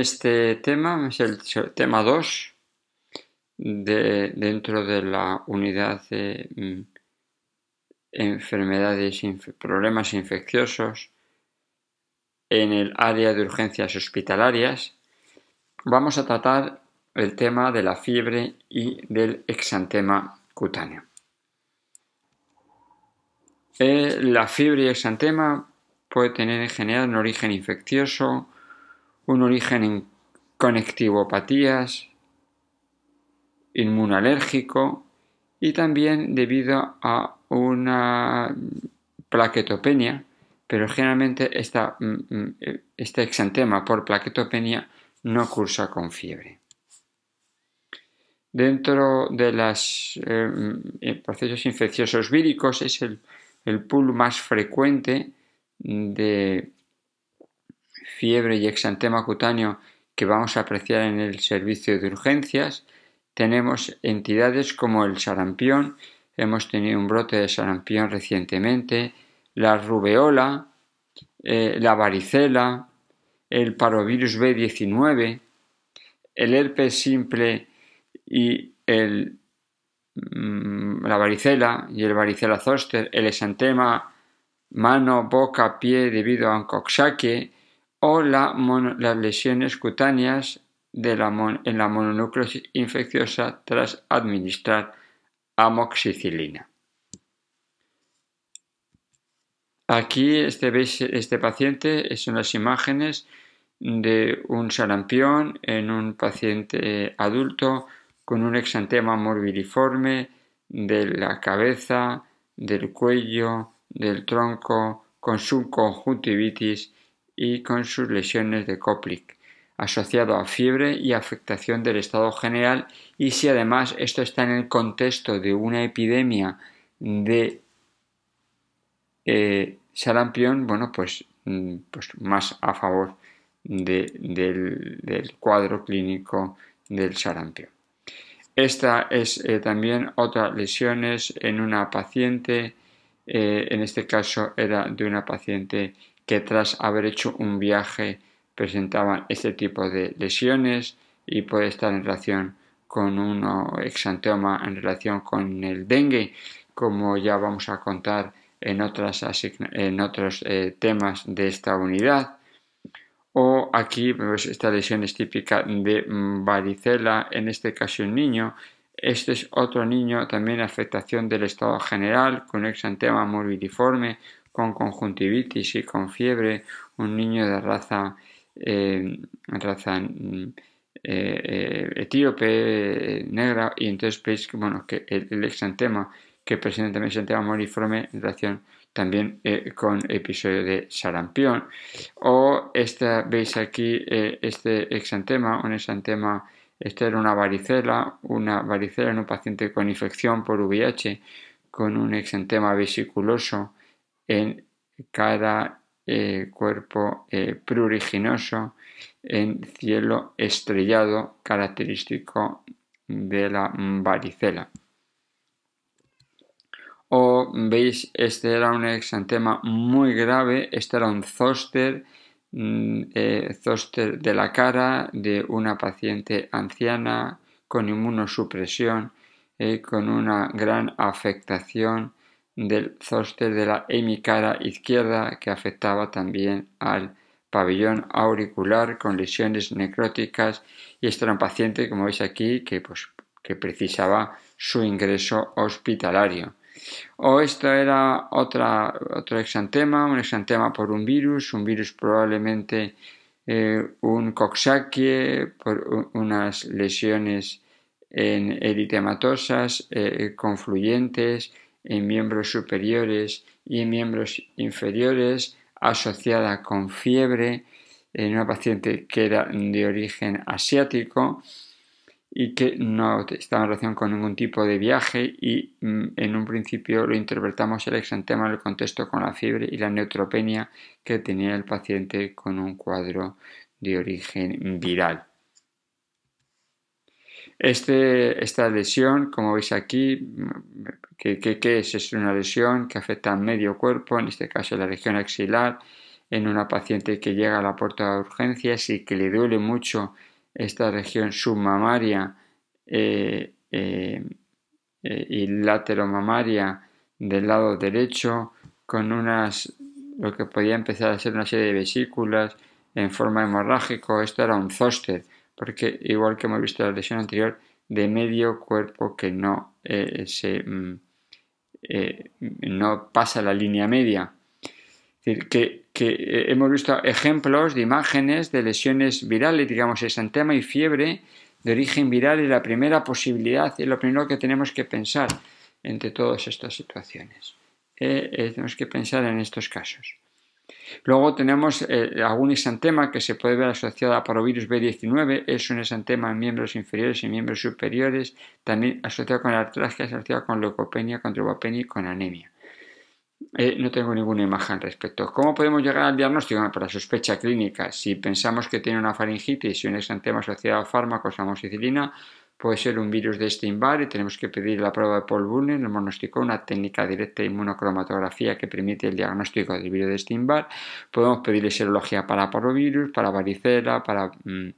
este tema, es el tema 2 de, dentro de la unidad de mm, enfermedades, problemas infecciosos en el área de urgencias hospitalarias, vamos a tratar el tema de la fiebre y del exantema cutáneo. Eh, la fiebre y exantema puede tener en general un origen infeccioso, un origen en conectivopatías, inmunolérgico y también debido a una plaquetopenia, pero generalmente esta, mm, mm, este exantema por plaquetopenia no cursa con fiebre. Dentro de los eh, mm, procesos infecciosos víricos es el, el pool más frecuente de fiebre y exantema cutáneo que vamos a apreciar en el servicio de urgencias. Tenemos entidades como el sarampión, hemos tenido un brote de sarampión recientemente, la rubeola, eh, la varicela, el parovirus B19, el herpes simple y el, mm, la varicela y el varicela zoster, el exantema mano, boca, pie debido a un coxsackie o las lesiones cutáneas de la en la mononucleosis infecciosa tras administrar amoxicilina. Aquí este, veis, este paciente son las imágenes de un sarampión en un paciente adulto con un exantema morbiliforme de la cabeza, del cuello, del tronco, con su conjuntivitis y con sus lesiones de Koplik, asociado a fiebre y afectación del estado general y si además esto está en el contexto de una epidemia de eh, sarampión, bueno, pues, mm, pues, más a favor del, cuadro clínico del sarampión. Esta es eh, también otra lesiones en una paciente eh, en este caso era de una paciente que tras haber hecho un viaje presentaba este tipo de lesiones y puede estar en relación con un exantoma en relación con el dengue, como ya vamos a contar en, otros eh, temas de esta unidad. O aquí pues, esta lesión es típica de varicela, en este caso un niño este es otro niño, también afectación del estado general, con exantema morbidiforme, con conjuntivitis y con fiebre, un niño de raza, eh, raza mm, eh, eh, etíope, negra, y entonces veis que, bueno, que el, exantema que presenta también exantema morbidiforme en relación también con episodio de sarampión. O esta, veis aquí este exantema, un exantema esta era una varicela, una varicela en un paciente con infección por VIH, con un exantema vesiculoso en cara, eh, cuerpo eh, pruriginoso, en cielo estrellado, característico de la varicela. O veis, este era un exantema muy grave, este era un zoster Mm, eh, zoster de la cara de una paciente anciana con inmunosupresión, eh, con una gran afectación del zoster de la hemicara izquierda que afectaba también al pabellón auricular con lesiones necróticas y este era un paciente, como veis aquí, que, pues, que precisaba su ingreso hospitalario. O esto era otra, otro exantema, un exantema por un virus, un virus probablemente eh, un coxsackie por unas lesiones en eritematosas eh, confluyentes en miembros superiores y en miembros inferiores asociada con fiebre en una paciente que era de origen asiático y que no estaba en relación con ningún tipo de viaje y mm, en un principio lo interpretamos el exantema en el contexto con la fiebre y la neutropenia que tenía el paciente con un cuadro de origen viral. Este, esta lesión, como veis aquí, mm, ¿qué, es? Es una lesión que afecta al medio cuerpo, en este caso la región axilar, en una paciente que llega a la puerta de urgencias y que le duele mucho esta región submamaria eh, eh, eh, y lateromamaria del lado derecho con unas lo que podía empezar a ser una serie de vesículas en forma hemorrágico. Esto era un zóster porque igual que hemos visto en la lesión anterior de medio cuerpo que no se mm, no pasa la línea media que, eh, hemos visto ejemplos de imágenes de lesiones virales, digamos, exantema y fiebre de origen viral y la primera posibilidad y lo primero que tenemos que pensar entre todas estas situaciones. Eh, eh, tenemos que pensar en estos casos. Luego tenemos algún exantema que se puede ver asociado a parovirus B19, es un exantema en miembros inferiores y miembros superiores, también asociado con artralgia, asociado con leucopenia, con trombopenia y con anemia. Eh, no tengo ninguna imagen respecto. ¿Cómo podemos llegar al diagnóstico? Para sospecha clínica, si pensamos que tiene una faringitis y un exantema asociado a fármacos, amoxicilina, puede ser un virus de Steinbar y tenemos que pedir la prueba de Paul Bunner, el monóstico, una técnica directa de inmunocromatografía que permite el diagnóstico del virus de Steinbar. Podemos pedirle serología para parvovirus, para varicela, para mm,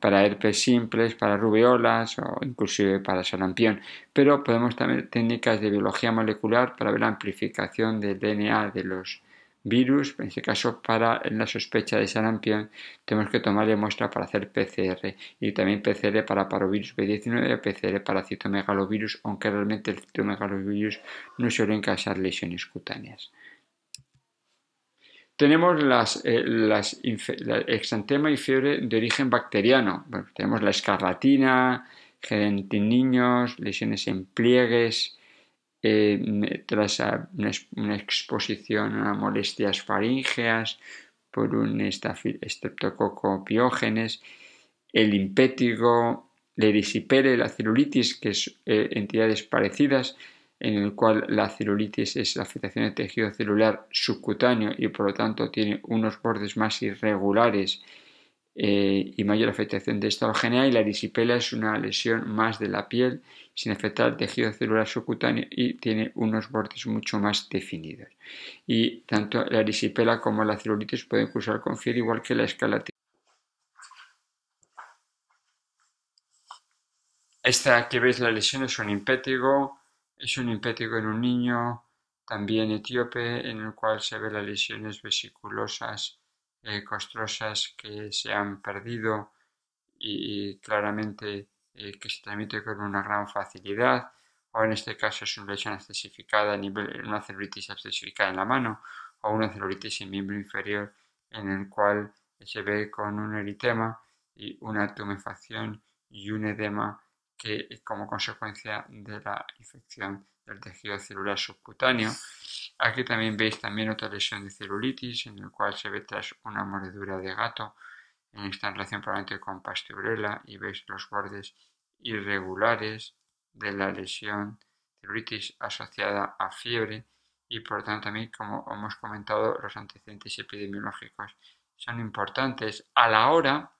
para herpes simples, para rubeolas o inclusive para sarampión. Pero podemos también técnicas de biología molecular para ver la amplificación del DNA de los virus. En este caso, para la sospecha de sarampión, tenemos que tomarle muestra para hacer PCR y también PCR para parovirus B19 y PCR para citomegalovirus, aunque realmente el citomegalovirus no suele causar lesiones cutáneas. Tenemos las, eh, exantema y fiebre de origen bacteriano. tenemos la escarlatina, niños, lesiones en pliegues, eh, tras una, exposición a molestias faríngeas por un estreptococo piógenes, el impétigo, la erisipere, la celulitis, que son eh, entidades parecidas, en el cual la celulitis es la afectación del tejido celular subcutáneo y por lo tanto tiene unos bordes más irregulares eh, y mayor afectación de esta y la erisipela es una lesión más de la piel sin afectar el tejido celular subcutáneo y tiene unos bordes mucho más definidos. Y tanto la erisipela como la celulitis pueden cursar con fiebre igual que la escalatina. Esta que veis la lesión es un impétigo es un impético en un niño, también etíope, en el cual se ven las lesiones vesiculosas eh, costrosas que se han perdido y, claramente eh, que se transmite con una gran facilidad, o en este caso es una lesión accesificada a nivel, una celulitis accesificada en la mano, o una celulitis en miembro inferior en el cual se ve con un eritema y una tumefacción y un edema que como consecuencia de la infección del tejido celular subcutáneo. Aquí también veis también otra lesión de celulitis en el cual se ve tras una mordedura de gato en esta relación probablemente con pasteurela y veis los bordes irregulares de la lesión celulitis asociada a fiebre y por tanto también como hemos comentado los antecedentes epidemiológicos son importantes a la hora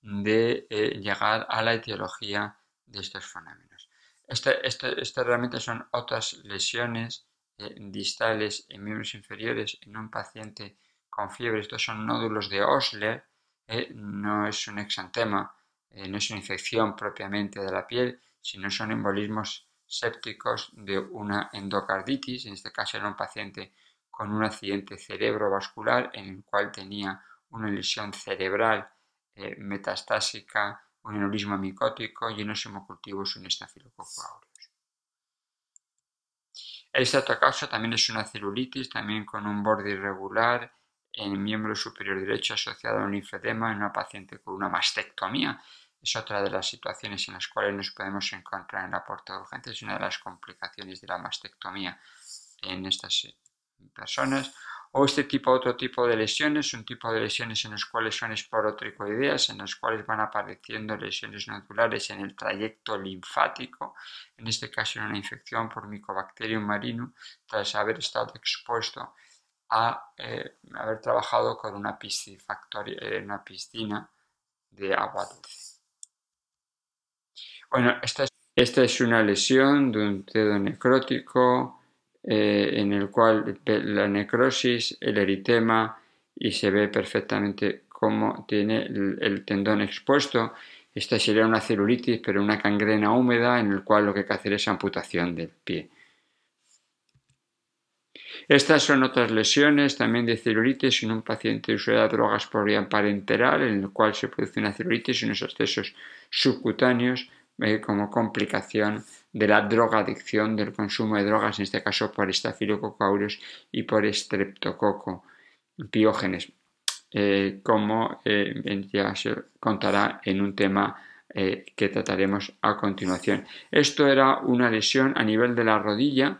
de eh, llegar a la etiología de estos fenómenos. Estas este, este realmente son otras lesiones eh, distales en miembros inferiores en un paciente con fiebre. Estos son nódulos de Osler, eh, no es un exantema, no es una infección propiamente de la piel, sino son embolismos sépticos de una endocarditis. En este caso era un paciente con un accidente cerebrovascular en el cual tenía una lesión cerebral eh, metastásica, un enolismo micótico y unos hemocultivos un estafilococo aureus. El estratocaso también es una celulitis, también con un borde irregular en el miembro superior derecho asociado a un linfedema en una paciente con una mastectomía. Es otra de las situaciones en las cuales nos podemos encontrar en la puerta de urgencias, es una de las complicaciones de la mastectomía en estas personas o este tipo, otro tipo de lesiones, un tipo de lesiones en las cuales son esporotricoideas, en las cuales van apareciendo lesiones naturales en el trayecto linfático, en este caso en una infección por Mycobacterium marino, tras haber estado expuesto a eh, haber trabajado con una, eh, una piscina de agua dulce. Bueno, esta es, esta es una lesión de un dedo necrótico eh, en el cual la necrosis, el eritema y se ve perfectamente cómo tiene el, tendón expuesto. Esta sería una celulitis, pero una cangrena húmeda en el cual lo que hay que hacer es amputación del pie. Estas son otras lesiones también de celulitis en un paciente usuario de drogas por vía parenteral, en el cual se produce una celulitis y unos excesos subcutáneos eh, como complicación de la drogadicción, del consumo de drogas, en este caso por estafilococo aureus y por estreptococo piógenes, eh, como eh, ya se contará en un tema que trataremos a continuación. Esto era una lesión a nivel de la rodilla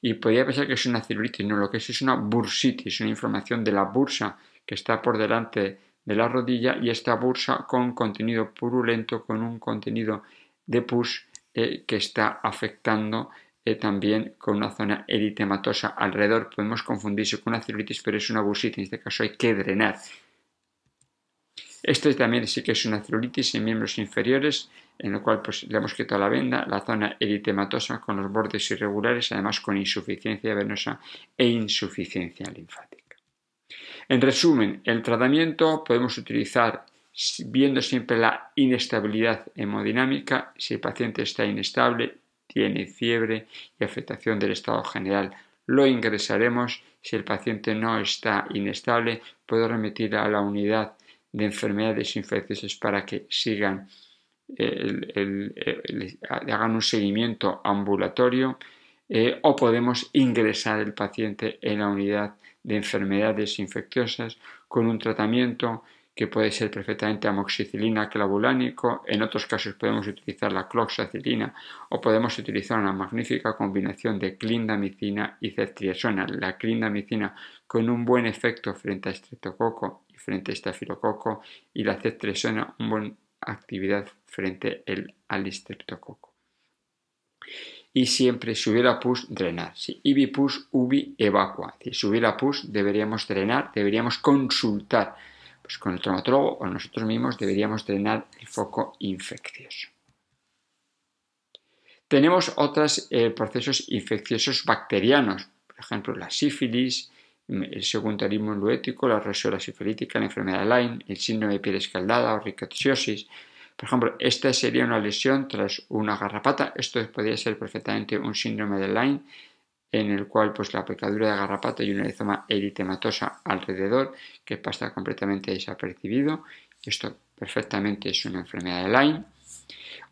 y podría pensar que es una celulitis, no, lo que es es una bursitis, una inflamación de la bursa que está por delante de la rodilla y esta bursa con contenido purulento, con un contenido de pus eh, que está afectando eh, también con una zona eritematosa alrededor. Podemos confundirse con una celulitis, pero es una bursitis. En este caso hay que drenar. Esto también sí que es una celulitis en miembros inferiores, en lo cual pues, le hemos quitado la venda, la zona eritematosa con los bordes irregulares, además con insuficiencia venosa e insuficiencia linfática. En resumen, el tratamiento podemos utilizar viendo siempre la inestabilidad hemodinámica, si el paciente está inestable, tiene fiebre y afectación del estado general, lo ingresaremos. Si el paciente no está inestable, puedo remitir a la unidad de enfermedades infecciosas para que sigan, hagan un seguimiento ambulatorio eh, o podemos ingresar el paciente en la unidad de enfermedades infecciosas con un tratamiento que puede ser perfectamente amoxicilina clavulánico, en otros casos podemos utilizar la cloxacilina o podemos utilizar una magnífica combinación de clindamicina y ceftriaxona. La clindamicina con un buen efecto frente a estreptococo y frente a estafilococo y la ceftriaxona una buena actividad frente al estreptococo. Y siempre si hubiera pus, drenar. Si ibi pus, ubi evacua. Si hubiera pus, deberíamos drenar, deberíamos consultar pues con el traumatólogo o nosotros mismos deberíamos drenar el foco infeccioso. Tenemos otros eh, procesos infecciosos bacterianos, por ejemplo la sífilis, el secundarismo luético, la roseola sifilítica, la enfermedad de Lyme, el síndrome de piel escaldada o rickettsiosis. Por ejemplo, esta sería una lesión tras una garrapata. Esto podría ser perfectamente un síndrome de Lyme en el cual pues la picadura de garrapata y una erizoma eritematosa alrededor que pasa completamente desapercibido. Esto perfectamente es una enfermedad de Lyme.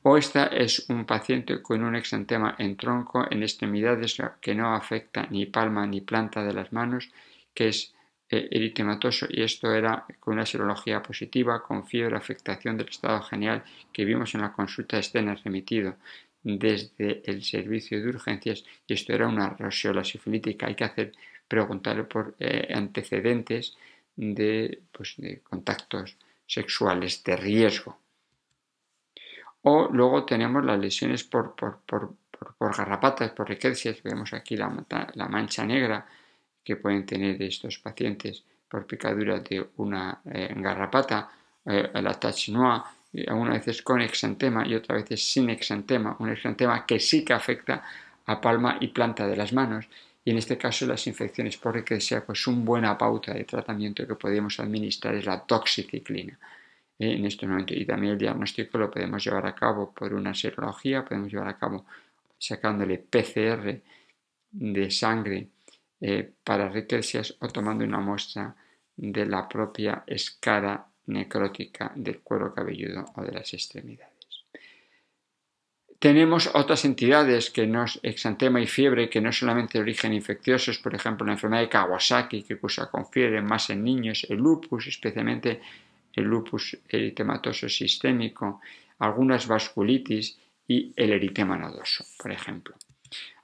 O esta es un paciente con un exantema en tronco, en extremidades que no afecta ni palma ni planta de las manos, que es eh, eritematoso y esto era con una serología positiva, con fiebre, afectación del estado genial que vimos en la consulta escena remitido desde el servicio de urgencias y esto era una roseola sifilítica. Hay que hacer preguntarle por eh, antecedentes de, pues, de contactos sexuales de riesgo. O luego tenemos las lesiones por, por, por, por garrapatas, por riquezas. Vemos aquí la, la, mancha negra que pueden tener estos pacientes por picadura de una eh, garrapata, eh, la tache noire, algunas veces con exantema y otras veces sin exantema, un exantema que sí que afecta a palma y planta de las manos. Y en este caso las infecciones por sea pues una buena pauta de tratamiento que podemos administrar es la toxiciclina. Eh, en este momento. Y también el diagnóstico lo podemos llevar a cabo por una serología, podemos llevar a cabo sacándole PCR de sangre eh, para riquezas o tomando una muestra de la propia escara necrótica del cuero cabelludo o de las extremidades. Tenemos otras entidades que nos exantema y fiebre que no solamente de origen infeccioso, por ejemplo la enfermedad de Kawasaki que cursa con fiebre más en niños, el lupus, especialmente el lupus eritematoso sistémico, algunas vasculitis y el eritema nodoso, por ejemplo.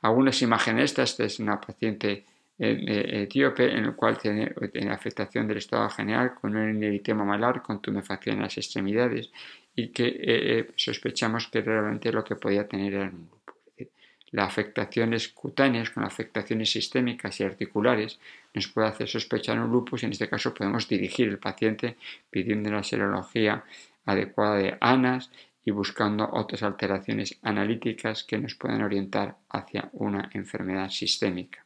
Algunas imágenes, esta es una paciente etíope en el cual tiene, afectación del estado general con un eritema malar con tumefacción en las extremidades y que eh, eh, sospechamos que realmente lo que podía tener era un lupus. Las afectaciones cutáneas con afectaciones sistémicas y articulares nos puede hacer sospechar un lupus y en este caso podemos dirigir el paciente pidiendo una serología adecuada de ANAS y buscando otras alteraciones analíticas que nos puedan orientar hacia una enfermedad sistémica.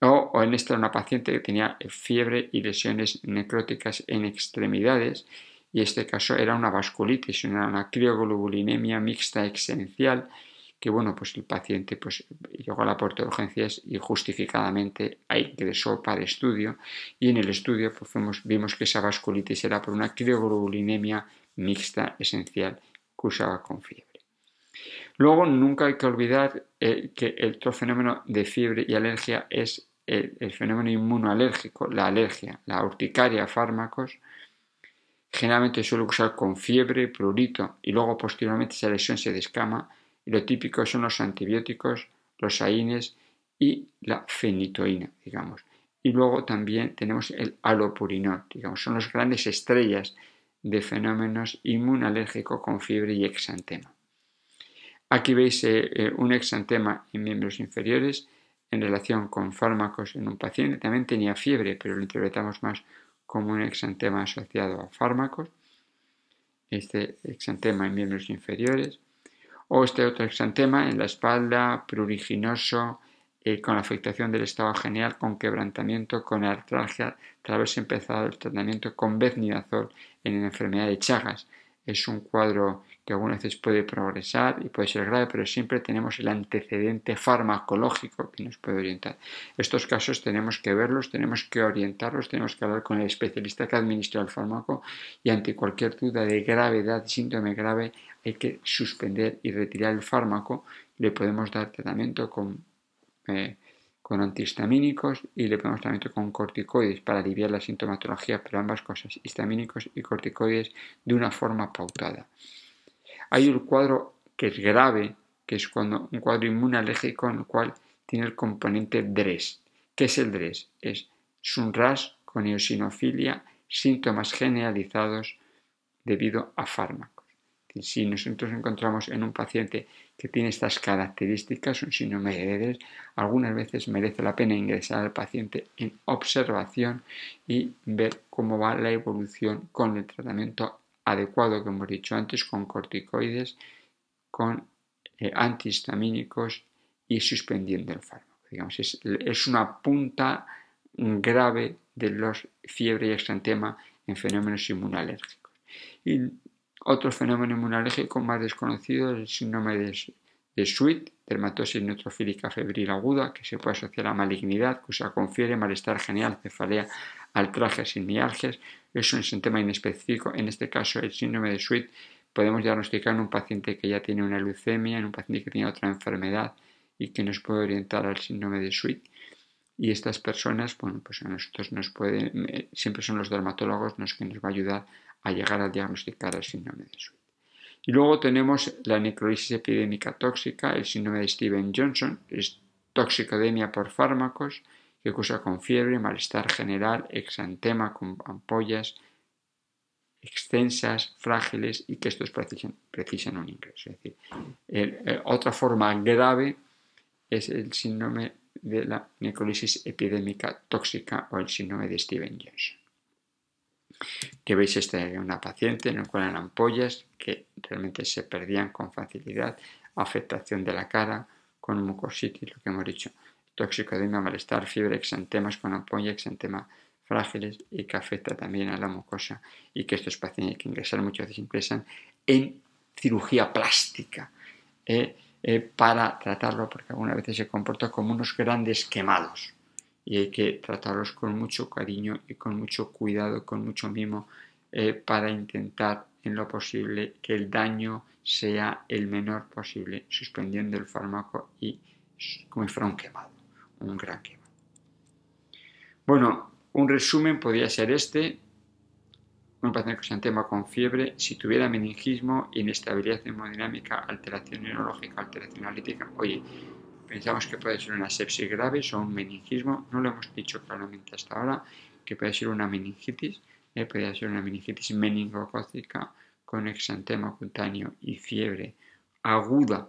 O, en esta una paciente que tenía fiebre y lesiones necróticas en extremidades, y este caso era una vasculitis, una, una crioglobulinemia mixta esencial, que bueno, pues el paciente pues, llegó a la puerta de urgencias y justificadamente ingresó para estudio y en el estudio pues, vimos que esa vasculitis era por una crioglobulinemia mixta esencial cursaba con fiebre. Luego nunca hay que olvidar eh, que el otro fenómeno de fiebre y alergia es el, fenómeno inmunoalérgico, la alergia, la urticaria fármacos, generalmente suele usar con fiebre, prurito y luego posteriormente esa lesión se descama y lo típico son los antibióticos, los AINES y la fenitoína, digamos. Y luego también tenemos el alopurinol, digamos, son las grandes estrellas de fenómenos inmunalérgicos con fiebre y exantema. Aquí veis eh, eh, un exantema en miembros inferiores en relación con fármacos en un paciente. También tenía fiebre, pero lo interpretamos más como un exantema asociado a fármacos. Este exantema en miembros inferiores. O este otro exantema en la espalda, pruriginoso, eh, con afectación del estado genial, con quebrantamiento, con artralgia, tras haberse empezado el tratamiento con beznidazol en la enfermedad de Chagas. Es un cuadro que algunas veces puede progresar y puede ser grave, pero siempre tenemos el antecedente farmacológico que nos puede orientar. Estos casos tenemos que verlos, tenemos que orientarlos, tenemos que hablar con el especialista que administra el fármaco y ante cualquier duda de gravedad, síntoma grave, hay que suspender y retirar el fármaco. Le podemos dar tratamiento con eh, con antihistamínicos y le ponemos tratamiento con corticoides para aliviar la sintomatología, pero ambas cosas, histamínicos y corticoides, de una forma pautada. Hay un cuadro que es grave, que es cuando un cuadro inmunológico en el cual tiene el componente DRES. ¿Qué es el DRES? Es un RAS con eosinofilia, síntomas generalizados debido a fármacos si nosotros encontramos en un paciente que tiene estas características, un síndrome de algunas veces merece la pena ingresar al paciente en observación y ver cómo va la evolución con el tratamiento adecuado que hemos dicho antes, con corticoides, con eh, antihistamínicos y suspendiendo el fármaco. Digamos, es, es una punta grave de los fiebre y exantema en fenómenos inmunológicos. Y otro fenómeno inmunológico más desconocido es el síndrome de, Sweet, dermatosis neutrofílica febril aguda, que se puede asociar a malignidad, usa con fiebre, malestar genial, cefalea, altragias y mialgias. Es un síntoma inespecífico. En este caso, el síndrome de Sweet podemos diagnosticar en un paciente que ya tiene una leucemia, en un paciente que tiene otra enfermedad y que nos puede orientar al síndrome de Sweet. Y estas personas, bueno, pues a nosotros nos pueden, eh, siempre son los dermatólogos los que nos va a ayudar a llegar a diagnosticar el síndrome de Sweet. Y luego tenemos la necrolisis epidémica tóxica, el síndrome de Steven Johnson, es toxicodemia por fármacos, que causa con fiebre, malestar general, exantema con ampollas extensas, frágiles y que estos precisan, un ingreso. Es decir, otra forma grave es el síndrome de la necrolisis epidémica tóxica o el síndrome de Steven Johnson que veis esta una paciente en la cual eran ampollas que realmente se perdían con facilidad, afectación de la cara con mucositis, lo que hemos dicho, toxicodemia, malestar, fiebre, exantemas con ampolla, exantema frágiles y que afecta también a la mucosa y que estos pacientes que ingresan muchas veces ingresan en cirugía plástica eh, eh, para tratarlo porque algunas veces se comporta como unos grandes quemados y hay que tratarlos con mucho cariño y con mucho cuidado, con mucho mimo, eh, para intentar en lo posible que el daño sea el menor posible, suspendiendo el fármaco y como si fuera un quemado, un gran quemado. Bueno, un resumen podría ser este. Un paciente con tema con fiebre, si tuviera meningismo, inestabilidad hemodinámica, alteración neurológica, alteración analítica, oye, Pensamos que puede ser una sepsis grave o un meningismo, no lo hemos dicho claramente hasta ahora, que puede ser una meningitis, eh, puede ser una meningitis meningocócica con exantema cutáneo y fiebre aguda,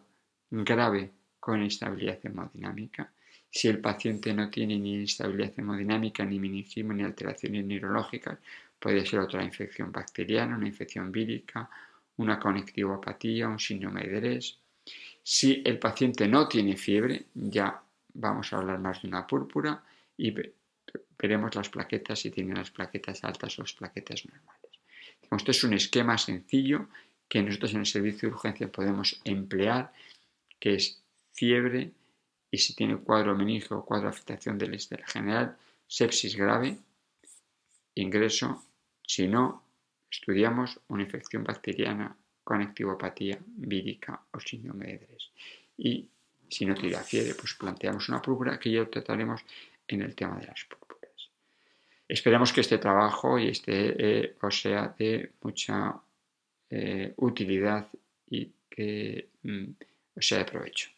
grave, con instabilidad hemodinámica. Si el paciente no tiene ni instabilidad hemodinámica, ni meningismo, ni alteraciones neurológicas, puede ser otra infección bacteriana, una infección vírica, una conectivopatía, un síndrome de Dres, si el paciente no tiene fiebre, ya vamos a hablar más de una púrpura. y veremos las plaquetas si tienen las plaquetas altas o las plaquetas normales. Esto es un esquema sencillo que nosotros en el servicio de urgencia podemos emplear, que es fiebre y si tiene cuadro meningio o cuadro afectación del estela general, sepsis grave, ingreso, si no, estudiamos una infección bacteriana con activopatía vírica o síndrome de Dres. Y si no tiene fiebre, pues planteamos una púrpura que ya trataremos en el tema de las púrpuras. Esperamos que este trabajo y este eh, os sea de mucha eh, utilidad y que mm, os sea de provecho.